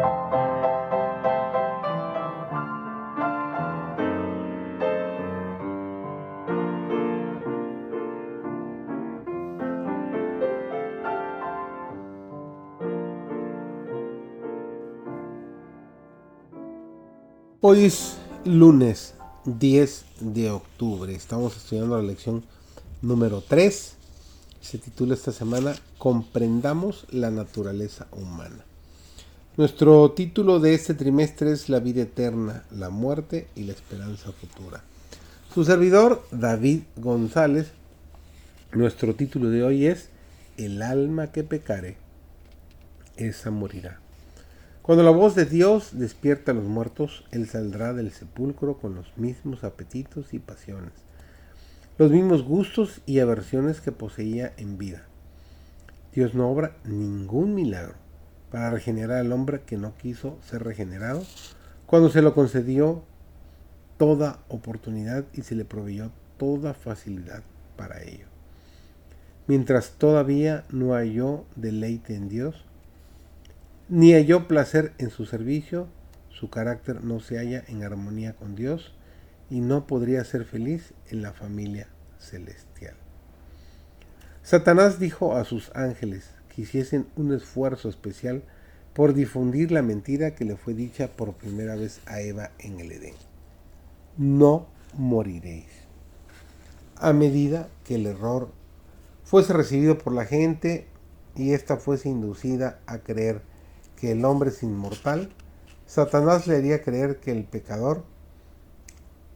Hoy es lunes 10 de octubre. Estamos estudiando la lección número 3. Se titula esta semana Comprendamos la naturaleza humana. Nuestro título de este trimestre es La vida eterna, la muerte y la esperanza futura. Su servidor, David González, nuestro título de hoy es El alma que pecare, esa morirá. Cuando la voz de Dios despierta a los muertos, Él saldrá del sepulcro con los mismos apetitos y pasiones, los mismos gustos y aversiones que poseía en vida. Dios no obra ningún milagro para regenerar al hombre que no quiso ser regenerado, cuando se lo concedió toda oportunidad y se le proveyó toda facilidad para ello. Mientras todavía no halló deleite en Dios, ni halló placer en su servicio, su carácter no se halla en armonía con Dios y no podría ser feliz en la familia celestial. Satanás dijo a sus ángeles hiciesen un esfuerzo especial por difundir la mentira que le fue dicha por primera vez a Eva en el Edén. No moriréis. A medida que el error fuese recibido por la gente y ésta fuese inducida a creer que el hombre es inmortal, Satanás le haría creer que el pecador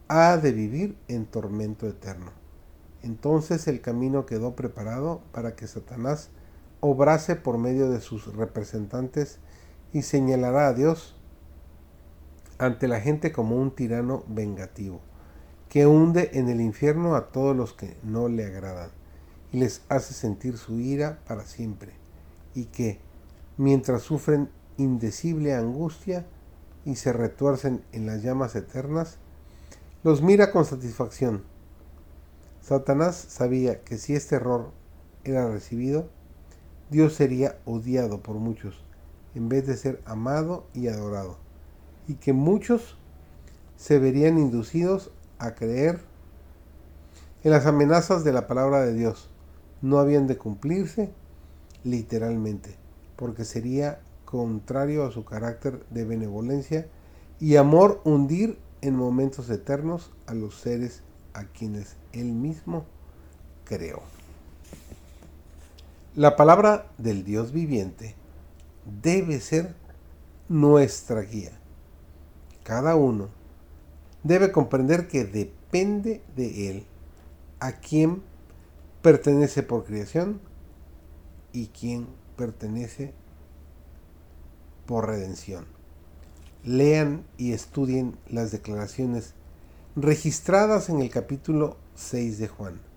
ha de vivir en tormento eterno. Entonces el camino quedó preparado para que Satanás obrase por medio de sus representantes y señalará a Dios ante la gente como un tirano vengativo, que hunde en el infierno a todos los que no le agradan y les hace sentir su ira para siempre, y que, mientras sufren indecible angustia y se retuercen en las llamas eternas, los mira con satisfacción. Satanás sabía que si este error era recibido, Dios sería odiado por muchos, en vez de ser amado y adorado, y que muchos se verían inducidos a creer en las amenazas de la palabra de Dios. No habían de cumplirse literalmente, porque sería contrario a su carácter de benevolencia y amor hundir en momentos eternos a los seres a quienes él mismo creó. La palabra del Dios viviente debe ser nuestra guía. Cada uno debe comprender que depende de él a quién pertenece por creación y quién pertenece por redención. Lean y estudien las declaraciones registradas en el capítulo 6 de Juan.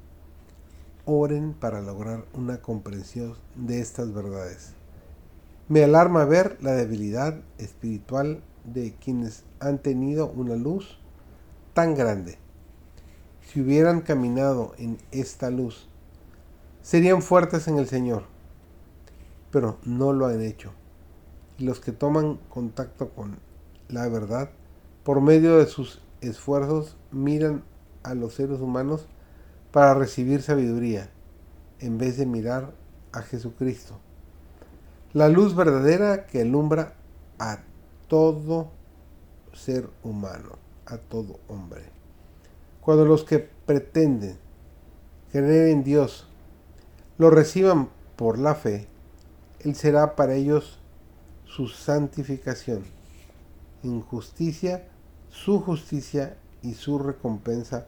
Oren para lograr una comprensión de estas verdades. Me alarma ver la debilidad espiritual de quienes han tenido una luz tan grande. Si hubieran caminado en esta luz, serían fuertes en el Señor, pero no lo han hecho y los que toman contacto con la verdad por medio de sus esfuerzos miran a los seres humanos para recibir sabiduría en vez de mirar a Jesucristo. La luz verdadera que alumbra a todo ser humano, a todo hombre. Cuando los que pretenden creer en Dios lo reciban por la fe, Él será para ellos su santificación, injusticia, su justicia y su recompensa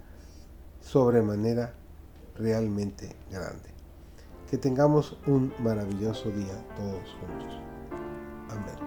sobremanera realmente grande. Que tengamos un maravilloso día todos juntos. Amén.